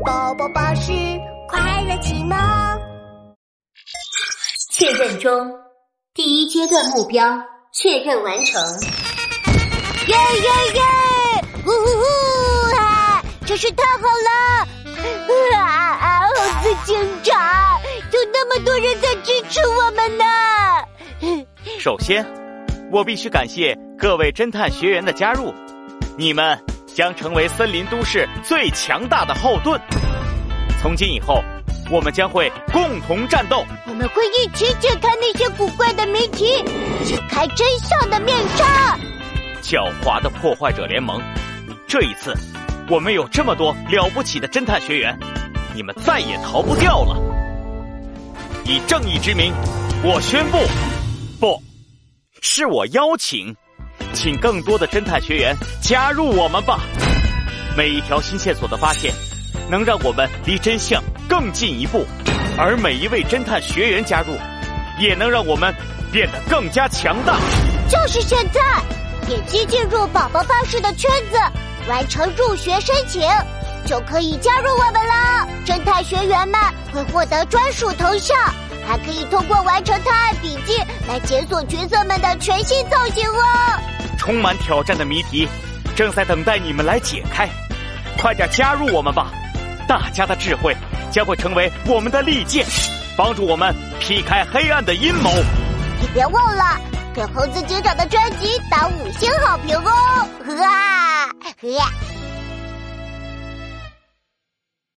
宝宝巴士快乐启蒙。确认中，第一阶段目标确认完成。耶耶耶！呜呼呼！啊，真是太好了！啊啊！猴子警长，有那么多人在支持我们呢。首先，我必须感谢各位侦探学员的加入，你们将成为森林都市最强大的后盾。从今以后，我们将会共同战斗。我们会一起解开那些古怪的谜题，解开真相的面纱。狡猾的破坏者联盟，这一次，我们有这么多了不起的侦探学员，你们再也逃不掉了。以正义之名，我宣布，不，是我邀请，请更多的侦探学员加入我们吧。每一条新线索的发现，能让我们离真相更进一步，而每一位侦探学员加入，也能让我们变得更加强大。就是现在。点击进入宝宝巴士的圈子，完成入学申请，就可以加入我们了。侦探学员们会获得专属头像，还可以通过完成探案笔记来解锁角色们的全新造型哦。充满挑战的谜题正在等待你们来解开，快点加入我们吧！大家的智慧将会成为我们的利剑，帮助我们劈开黑暗的阴谋。你别忘了。给猴子警长的专辑打五星好评哦！呵啊。